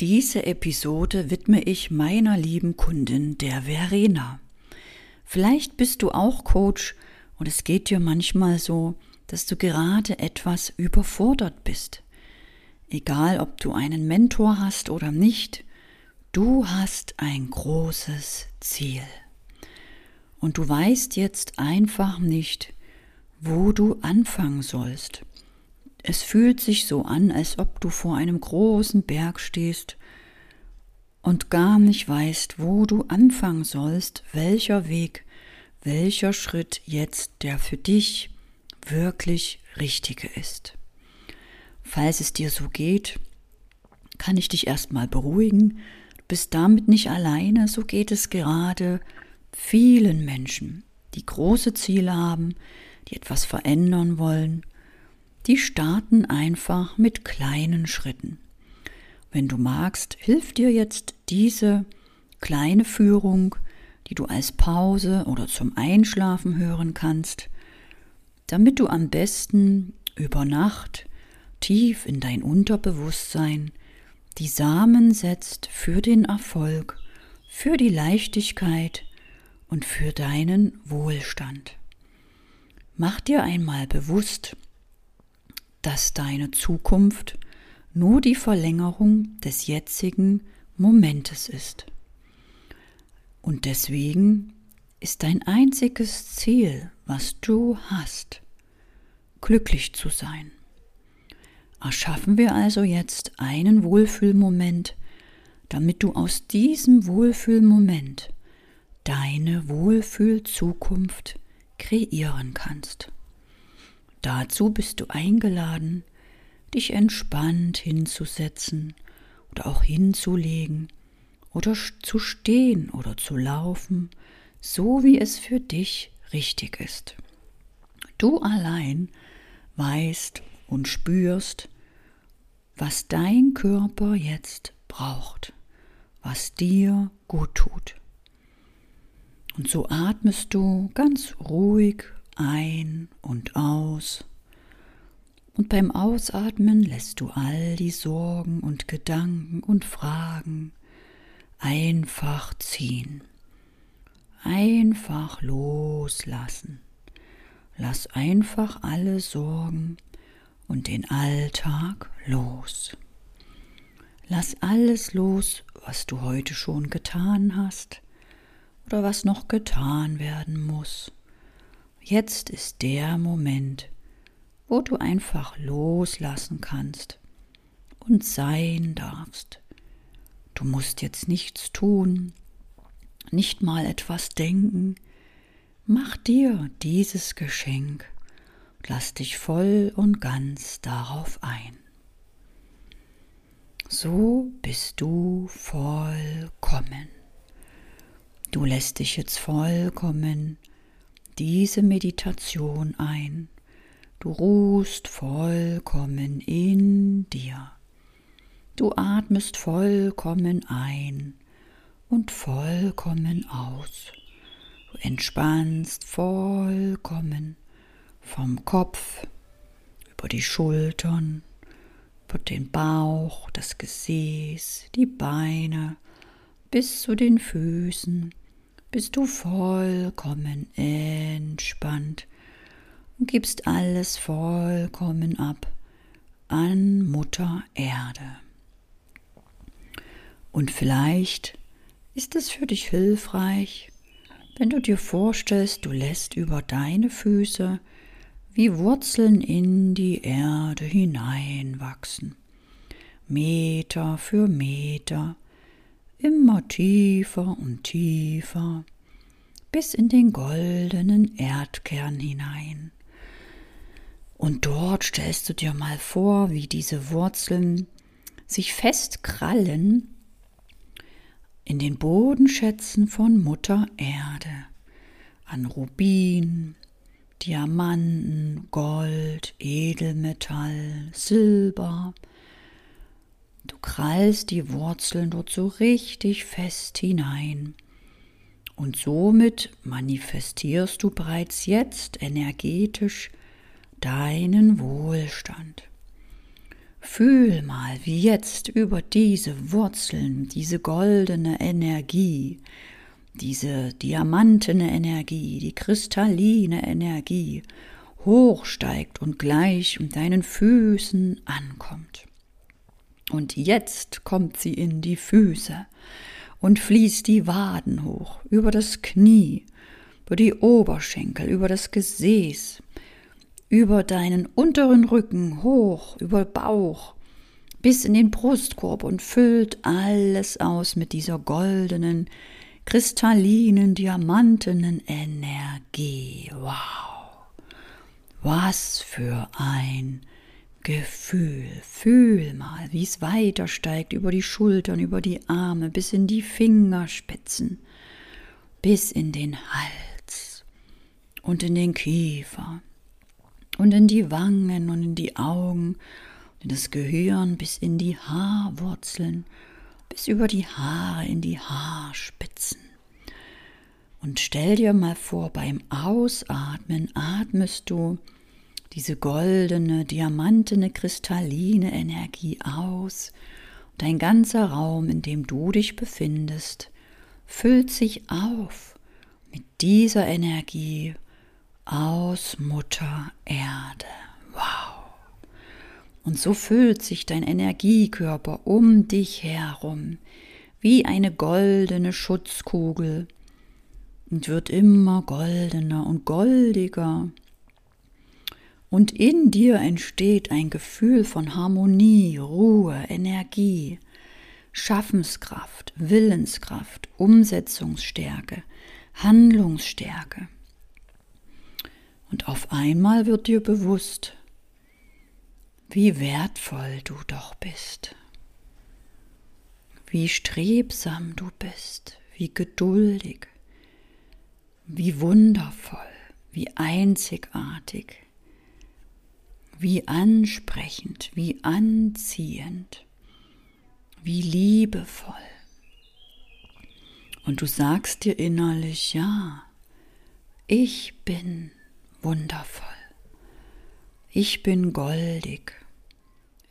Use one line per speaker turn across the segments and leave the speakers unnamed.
Diese Episode widme ich meiner lieben Kundin, der Verena. Vielleicht bist du auch Coach und es geht dir manchmal so, dass du gerade etwas überfordert bist. Egal, ob du einen Mentor hast oder nicht, du hast ein großes Ziel. Und du weißt jetzt einfach nicht, wo du anfangen sollst. Es fühlt sich so an, als ob du vor einem großen Berg stehst und gar nicht weißt, wo du anfangen sollst, welcher Weg, welcher Schritt jetzt der für dich wirklich richtige ist. Falls es dir so geht, kann ich dich erstmal beruhigen. Du bist damit nicht alleine, so geht es gerade vielen Menschen, die große Ziele haben, die etwas verändern wollen die starten einfach mit kleinen Schritten. Wenn du magst, hilft dir jetzt diese kleine Führung, die du als Pause oder zum Einschlafen hören kannst, damit du am besten über Nacht tief in dein Unterbewusstsein die Samen setzt für den Erfolg, für die Leichtigkeit und für deinen Wohlstand. Mach dir einmal bewusst, dass deine Zukunft nur die Verlängerung des jetzigen Momentes ist. Und deswegen ist dein einziges Ziel, was du hast, glücklich zu sein. Erschaffen wir also jetzt einen Wohlfühlmoment, damit du aus diesem Wohlfühlmoment deine Wohlfühlzukunft kreieren kannst. Dazu bist du eingeladen, dich entspannt hinzusetzen oder auch hinzulegen oder zu stehen oder zu laufen, so wie es für dich richtig ist. Du allein weißt und spürst, was dein Körper jetzt braucht, was dir gut tut. Und so atmest du ganz ruhig ein und aus. Und beim Ausatmen lässt du all die Sorgen und Gedanken und Fragen einfach ziehen. Einfach loslassen. Lass einfach alle Sorgen und den Alltag los. Lass alles los, was du heute schon getan hast oder was noch getan werden muss. Jetzt ist der Moment, wo du einfach loslassen kannst und sein darfst. Du musst jetzt nichts tun, nicht mal etwas denken. Mach dir dieses Geschenk und lass dich voll und ganz darauf ein. So bist du vollkommen. Du lässt dich jetzt vollkommen diese Meditation ein. Du ruhst vollkommen in dir. Du atmest vollkommen ein und vollkommen aus. Du entspannst vollkommen vom Kopf über die Schultern, über den Bauch, das Gesäß, die Beine bis zu den Füßen bist du vollkommen entspannt und gibst alles vollkommen ab an Mutter Erde. Und vielleicht ist es für dich hilfreich, wenn du dir vorstellst, du lässt über deine Füße wie Wurzeln in die Erde hineinwachsen, Meter für Meter, immer tiefer und tiefer bis in den goldenen Erdkern hinein. Und dort stellst du dir mal vor, wie diese Wurzeln sich festkrallen in den Bodenschätzen von Mutter Erde, an Rubin, Diamanten, Gold, Edelmetall, Silber, Du krallst die Wurzeln dort so richtig fest hinein. Und somit manifestierst du bereits jetzt energetisch deinen Wohlstand. Fühl mal, wie jetzt über diese Wurzeln, diese goldene Energie, diese diamantene Energie, die kristalline Energie hochsteigt und gleich um deinen Füßen ankommt. Und jetzt kommt sie in die Füße und fließt die Waden hoch, über das Knie, über die Oberschenkel, über das Gesäß, über deinen unteren Rücken hoch, über Bauch, bis in den Brustkorb und füllt alles aus mit dieser goldenen, kristallinen, diamantenen Energie. Wow! Was für ein Gefühl. Fühl mal, wie es weiter steigt über die Schultern, über die Arme, bis in die Fingerspitzen, bis in den Hals und in den Kiefer und in die Wangen und in die Augen und in das Gehirn bis in die Haarwurzeln, bis über die Haare in die Haarspitzen. Und stell dir mal vor, beim Ausatmen atmest du diese goldene, diamantene, kristalline Energie aus. Und dein ganzer Raum, in dem du dich befindest, füllt sich auf mit dieser Energie aus Mutter Erde. Wow. Und so füllt sich dein Energiekörper um dich herum wie eine goldene Schutzkugel und wird immer goldener und goldiger und in dir entsteht ein Gefühl von Harmonie, Ruhe, Energie, Schaffenskraft, Willenskraft, Umsetzungsstärke, Handlungsstärke. Und auf einmal wird dir bewusst, wie wertvoll du doch bist, wie strebsam du bist, wie geduldig, wie wundervoll, wie einzigartig wie ansprechend, wie anziehend, wie liebevoll. Und du sagst dir innerlich, ja, ich bin wundervoll, ich bin goldig,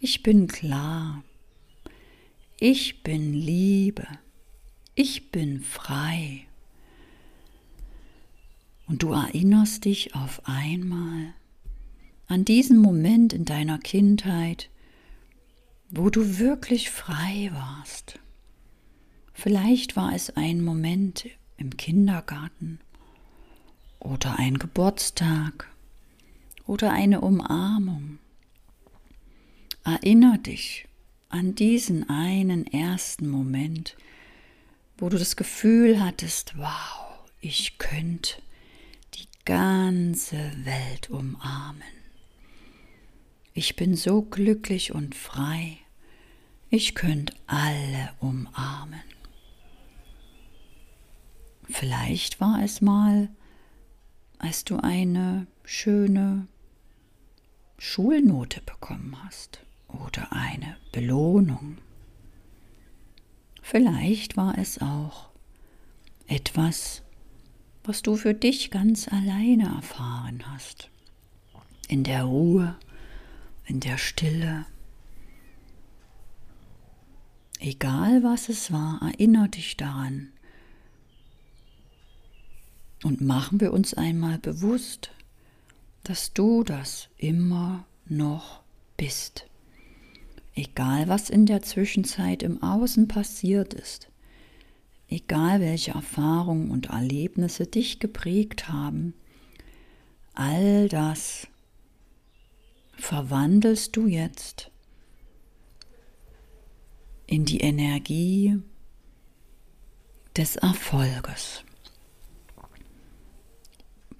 ich bin klar, ich bin Liebe, ich bin frei. Und du erinnerst dich auf einmal, an diesen Moment in deiner Kindheit, wo du wirklich frei warst. Vielleicht war es ein Moment im Kindergarten oder ein Geburtstag oder eine Umarmung. Erinner dich an diesen einen ersten Moment, wo du das Gefühl hattest, wow, ich könnte die ganze Welt umarmen. Ich bin so glücklich und frei. Ich könnte alle umarmen. Vielleicht war es mal, als du eine schöne Schulnote bekommen hast oder eine Belohnung. Vielleicht war es auch etwas, was du für dich ganz alleine erfahren hast. In der Ruhe in der Stille. Egal was es war, erinnere dich daran. Und machen wir uns einmal bewusst, dass du das immer noch bist. Egal was in der Zwischenzeit im Außen passiert ist, egal welche Erfahrungen und Erlebnisse dich geprägt haben, all das verwandelst du jetzt in die Energie des Erfolges.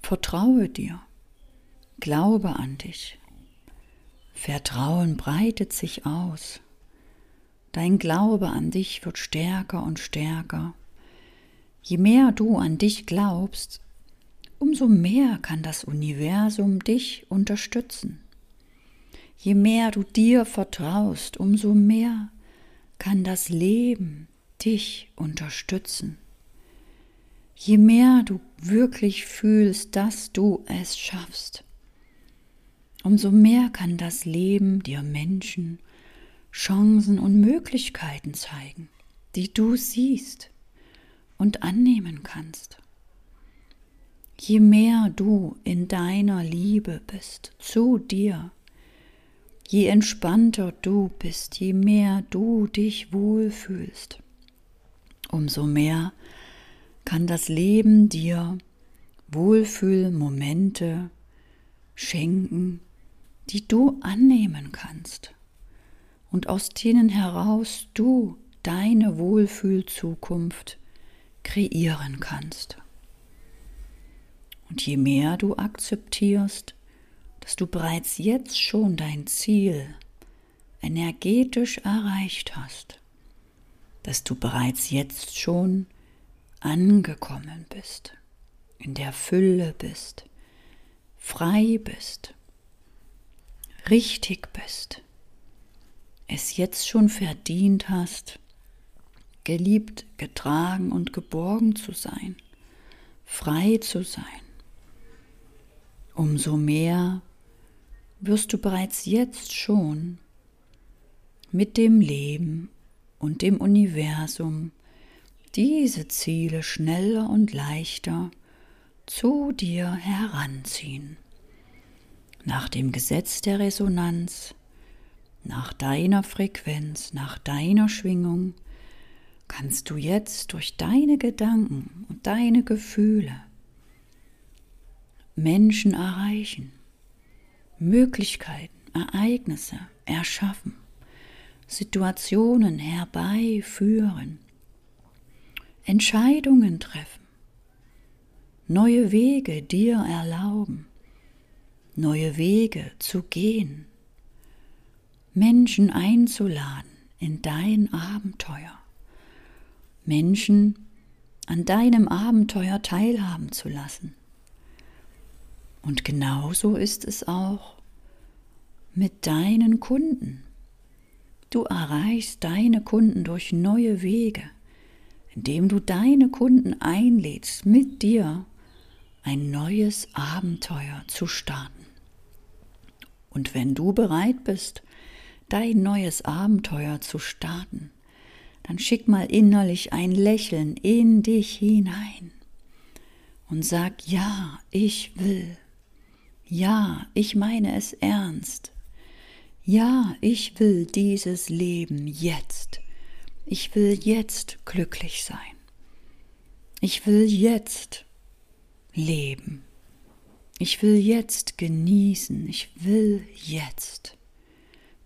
Vertraue dir, glaube an dich. Vertrauen breitet sich aus. Dein Glaube an dich wird stärker und stärker. Je mehr du an dich glaubst, umso mehr kann das Universum dich unterstützen. Je mehr du dir vertraust, umso mehr kann das Leben dich unterstützen. Je mehr du wirklich fühlst, dass du es schaffst, umso mehr kann das Leben dir Menschen Chancen und Möglichkeiten zeigen, die du siehst und annehmen kannst. Je mehr du in deiner Liebe bist zu dir, je entspannter du bist, je mehr du dich wohlfühlst, umso mehr kann das Leben dir Wohlfühlmomente schenken, die du annehmen kannst und aus denen heraus du deine Wohlfühlzukunft kreieren kannst. Und je mehr du akzeptierst, dass du bereits jetzt schon dein Ziel energetisch erreicht hast, dass du bereits jetzt schon angekommen bist, in der Fülle bist, frei bist, richtig bist, es jetzt schon verdient hast, geliebt, getragen und geborgen zu sein, frei zu sein. Umso mehr wirst du bereits jetzt schon mit dem Leben und dem Universum diese Ziele schneller und leichter zu dir heranziehen. Nach dem Gesetz der Resonanz, nach deiner Frequenz, nach deiner Schwingung, kannst du jetzt durch deine Gedanken und deine Gefühle Menschen erreichen, Möglichkeiten, Ereignisse erschaffen, Situationen herbeiführen, Entscheidungen treffen, neue Wege dir erlauben, neue Wege zu gehen, Menschen einzuladen in dein Abenteuer, Menschen an deinem Abenteuer teilhaben zu lassen. Und genauso ist es auch mit deinen Kunden. Du erreichst deine Kunden durch neue Wege, indem du deine Kunden einlädst, mit dir ein neues Abenteuer zu starten. Und wenn du bereit bist, dein neues Abenteuer zu starten, dann schick mal innerlich ein Lächeln in dich hinein und sag, ja, ich will. Ja, ich meine es ernst. Ja, ich will dieses Leben jetzt. Ich will jetzt glücklich sein. Ich will jetzt leben. Ich will jetzt genießen. Ich will jetzt.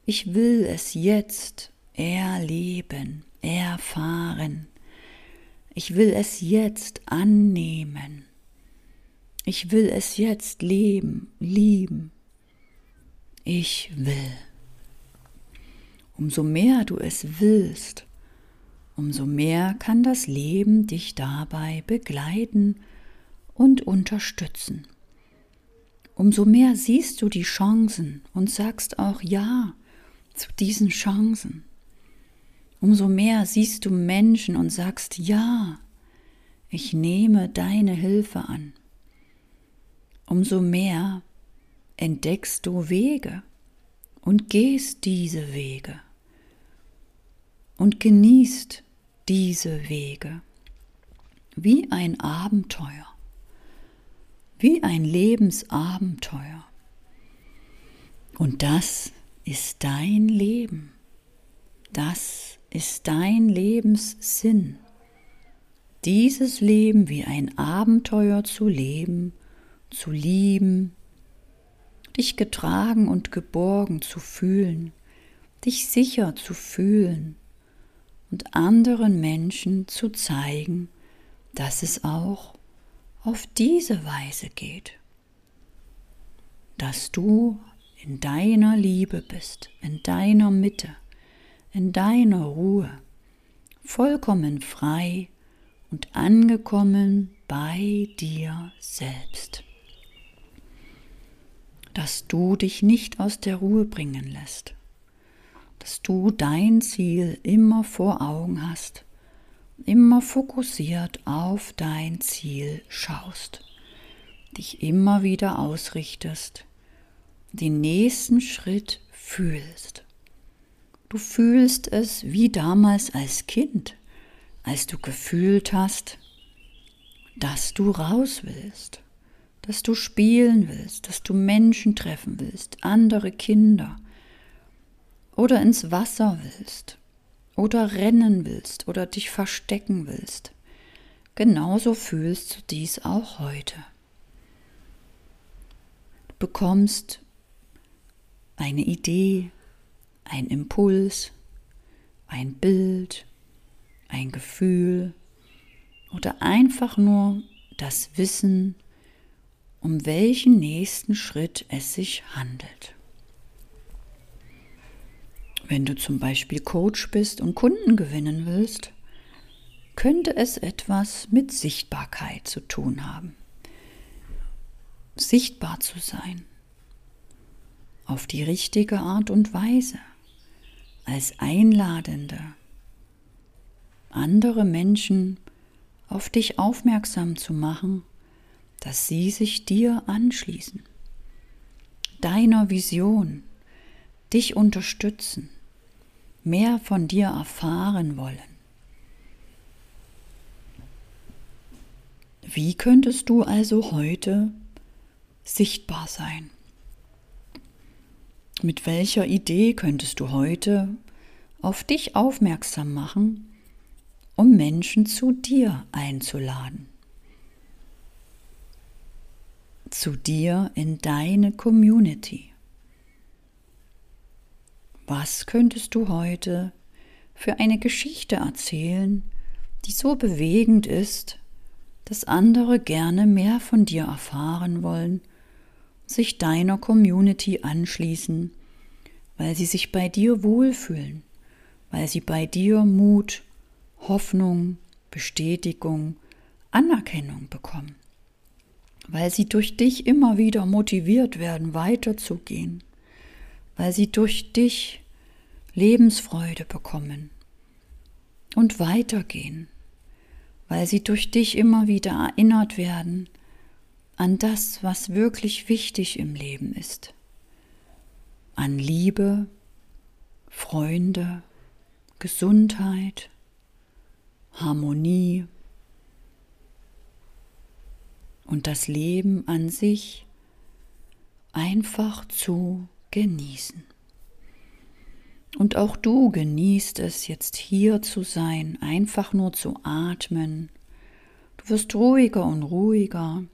Ich will es jetzt erleben, erfahren. Ich will es jetzt annehmen. Ich will es jetzt leben, lieben. Ich will. Umso mehr du es willst, umso mehr kann das Leben dich dabei begleiten und unterstützen. Umso mehr siehst du die Chancen und sagst auch Ja zu diesen Chancen. Umso mehr siehst du Menschen und sagst Ja, ich nehme deine Hilfe an. Umso mehr entdeckst du Wege und gehst diese Wege und genießt diese Wege. Wie ein Abenteuer, wie ein Lebensabenteuer. Und das ist dein Leben, das ist dein Lebenssinn, dieses Leben wie ein Abenteuer zu leben, zu lieben, dich getragen und geborgen zu fühlen, dich sicher zu fühlen, und anderen Menschen zu zeigen, dass es auch auf diese Weise geht, dass du in deiner Liebe bist, in deiner Mitte, in deiner Ruhe, vollkommen frei und angekommen bei dir selbst. Dass du dich nicht aus der Ruhe bringen lässt, dass du dein Ziel immer vor Augen hast, immer fokussiert auf dein Ziel schaust, dich immer wieder ausrichtest, den nächsten Schritt fühlst, Du fühlst es wie damals als Kind, als du gefühlt hast, dass du raus willst, dass du spielen willst, dass du Menschen treffen willst, andere Kinder oder ins Wasser willst oder rennen willst oder dich verstecken willst. Genauso fühlst du dies auch heute. Du bekommst eine Idee, ein Impuls, ein Bild, ein Gefühl oder einfach nur das Wissen, um welchen nächsten Schritt es sich handelt. Wenn du zum Beispiel Coach bist und Kunden gewinnen willst, könnte es etwas mit Sichtbarkeit zu tun haben. Sichtbar zu sein. Auf die richtige Art und Weise. Als Einladende. Andere Menschen auf dich aufmerksam zu machen, dass sie sich dir anschließen. Deiner Vision. Dich unterstützen mehr von dir erfahren wollen. Wie könntest du also heute sichtbar sein? Mit welcher Idee könntest du heute auf dich aufmerksam machen, um Menschen zu dir einzuladen? Zu dir in deine Community. Was könntest du heute für eine Geschichte erzählen, die so bewegend ist, dass andere gerne mehr von dir erfahren wollen, sich deiner Community anschließen, weil sie sich bei dir wohlfühlen, weil sie bei dir Mut, Hoffnung, Bestätigung, Anerkennung bekommen, weil sie durch dich immer wieder motiviert werden, weiterzugehen weil sie durch dich Lebensfreude bekommen und weitergehen, weil sie durch dich immer wieder erinnert werden an das, was wirklich wichtig im Leben ist, an Liebe, Freunde, Gesundheit, Harmonie und das Leben an sich einfach zu genießen. Und auch du genießt es jetzt hier zu sein, einfach nur zu atmen. Du wirst ruhiger und ruhiger.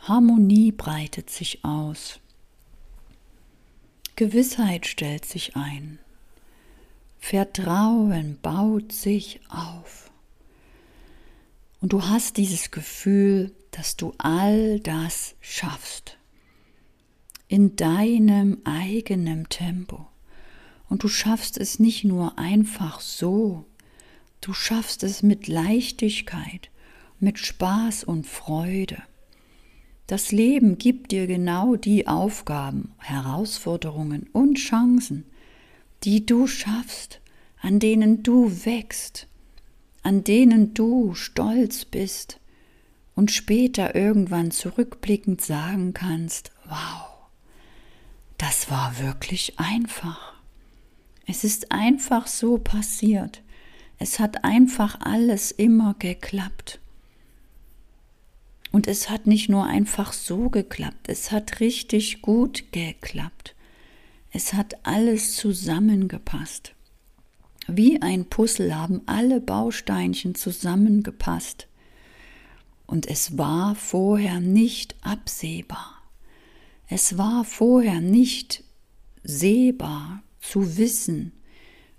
Harmonie breitet sich aus. Gewissheit stellt sich ein. Vertrauen baut sich auf. Und du hast dieses Gefühl, dass du all das schaffst in deinem eigenen Tempo. Und du schaffst es nicht nur einfach so, du schaffst es mit Leichtigkeit, mit Spaß und Freude. Das Leben gibt dir genau die Aufgaben, Herausforderungen und Chancen, die du schaffst, an denen du wächst, an denen du stolz bist und später irgendwann zurückblickend sagen kannst, wow, das war wirklich einfach. Es ist einfach so passiert. Es hat einfach alles immer geklappt. Und es hat nicht nur einfach so geklappt, es hat richtig gut geklappt. Es hat alles zusammengepasst. Wie ein Puzzle haben alle Bausteinchen zusammengepasst. Und es war vorher nicht absehbar. Es war vorher nicht sehbar zu wissen,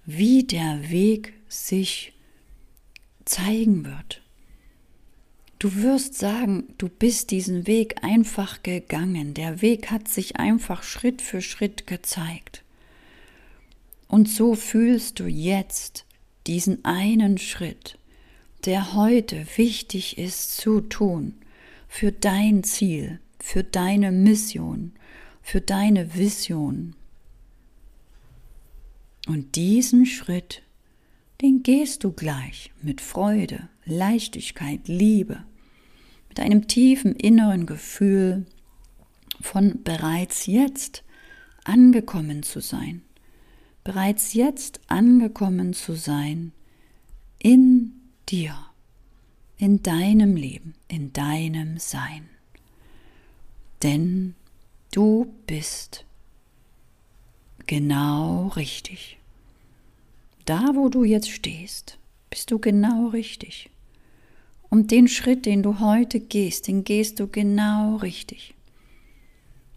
wie der Weg sich zeigen wird. Du wirst sagen, du bist diesen Weg einfach gegangen. Der Weg hat sich einfach Schritt für Schritt gezeigt. Und so fühlst du jetzt diesen einen Schritt, der heute wichtig ist zu tun für dein Ziel, für deine Mission, für deine Vision. Und diesen Schritt, den gehst du gleich mit Freude, Leichtigkeit, Liebe, mit einem tiefen inneren Gefühl von bereits jetzt angekommen zu sein, bereits jetzt angekommen zu sein in dir, in deinem Leben, in deinem Sein. Denn du bist genau richtig. Da, wo du jetzt stehst, bist du genau richtig. Und den Schritt, den du heute gehst, den gehst du genau richtig.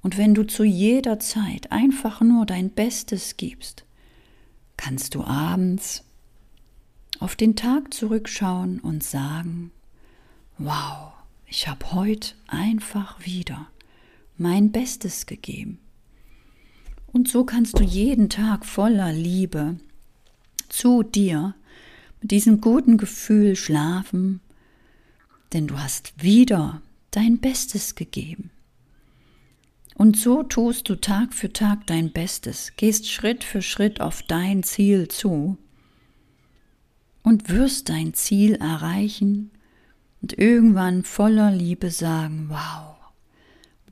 Und wenn du zu jeder Zeit einfach nur dein Bestes gibst, kannst du abends auf den Tag zurückschauen und sagen, wow, ich habe heute einfach wieder mein Bestes gegeben. Und so kannst du jeden Tag voller Liebe zu dir mit diesem guten Gefühl schlafen, denn du hast wieder dein Bestes gegeben. Und so tust du Tag für Tag dein Bestes, gehst Schritt für Schritt auf dein Ziel zu und wirst dein Ziel erreichen und irgendwann voller Liebe sagen, wow,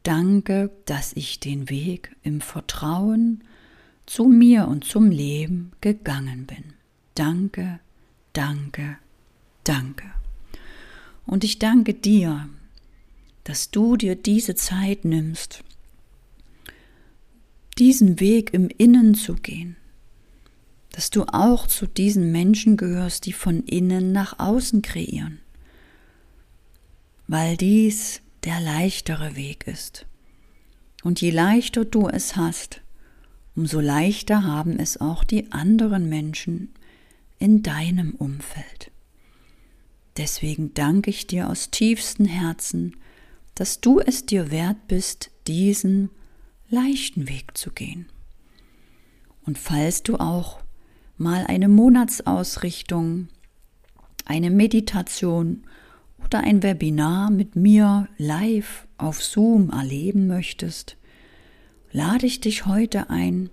danke, dass ich den Weg im Vertrauen zu mir und zum Leben gegangen bin. Danke, danke, danke. Und ich danke dir, dass du dir diese Zeit nimmst, diesen Weg im Innen zu gehen, dass du auch zu diesen Menschen gehörst, die von innen nach außen kreieren, weil dies der leichtere Weg ist. Und je leichter du es hast, umso leichter haben es auch die anderen Menschen in deinem Umfeld. Deswegen danke ich dir aus tiefstem Herzen, dass du es dir wert bist, diesen leichten Weg zu gehen. Und falls du auch mal eine Monatsausrichtung, eine Meditation oder ein Webinar mit mir live auf Zoom erleben möchtest, lade ich dich heute ein,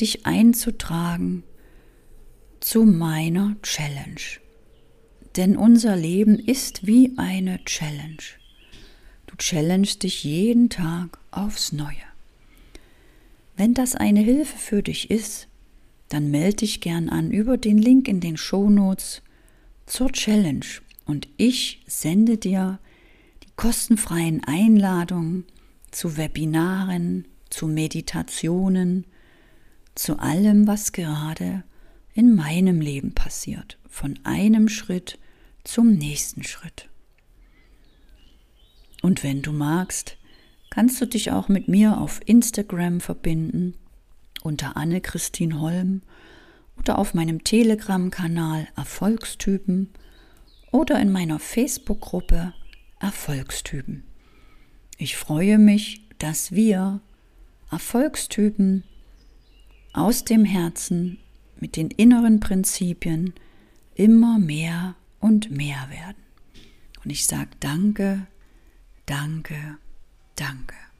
dich einzutragen zu meiner Challenge. Denn unser Leben ist wie eine Challenge. Du challengest dich jeden Tag aufs Neue. Wenn das eine Hilfe für dich ist, dann melde dich gern an über den Link in den Shownotes zur Challenge. Und ich sende dir die kostenfreien Einladungen zu Webinaren, zu Meditationen, zu allem, was gerade in meinem Leben passiert, von einem Schritt zum nächsten Schritt. Und wenn du magst, kannst du dich auch mit mir auf Instagram verbinden unter Anne-Christine Holm oder auf meinem Telegram-Kanal Erfolgstypen oder in meiner Facebook-Gruppe Erfolgstypen. Ich freue mich, dass wir Erfolgstypen aus dem Herzen mit den inneren Prinzipien immer mehr und mehr werden. Und ich sage danke, danke, Danke.